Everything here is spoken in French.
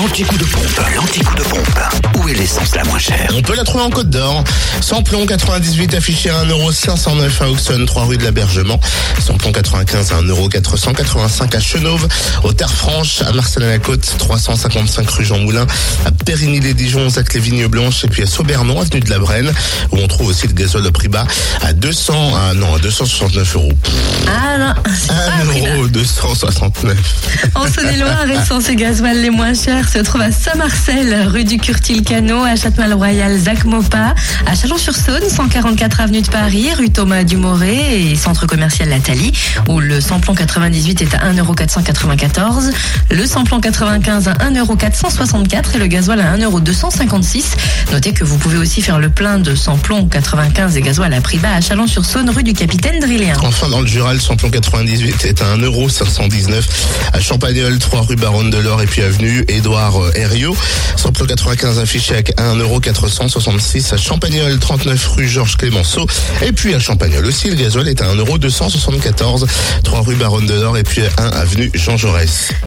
L'anti-coup de pompe, l'anti-coup On peut la trouver en Côte d'Or. Samplon 98 affiché à 1,509€ à Auxonne, 3 rue de l'Abergement. Samplon 95 à 1,485€ à Chenauve. Au Terre Franche, à Marseille-la-Côte, 355 rue Jean Moulin. À Périgny-les-Dijons, Zac les Vignes Blanches. Et puis à Saubernon, avenue de la Brenne, où on trouve aussi le gazole de prix bas à 200, à, non, à 269 euros. Ah non, c'est pas un prix bas. 269. En Saône-et-Loire, l'essence et gasoil les moins chers se trouvent à Saint-Marcel, rue du Curtil-Canot, à Châtemal-Royal, Zac Mopa, à Chalon-sur-Saône, 144 avenue de Paris, rue Thomas Dumoré et centre commercial Lathalie, où le samplon 98 est à 1,494€, le samplon 95 à 1,464€ et le gasoil à 1,256€. Notez que vous pouvez aussi faire le plein de samplon 95 et gasoil à prix bas à Chalon-sur-Saône, rue du Capitaine Drilléen. Enfin, dans le Jura, le samplon 98 est à 1,519€ à Champagnol, 3 rue Baronne de l'Or et puis avenue Édouard euh, Herriot. Samplon 95 affiché à 1,466€ à Champagnol, 39 rue Georges Clémenceau. Et puis à Champagnol aussi, le gasoil est à 1,274€, 3 rue Baronne de l'Or et puis 1 avenue Jean Jaurès.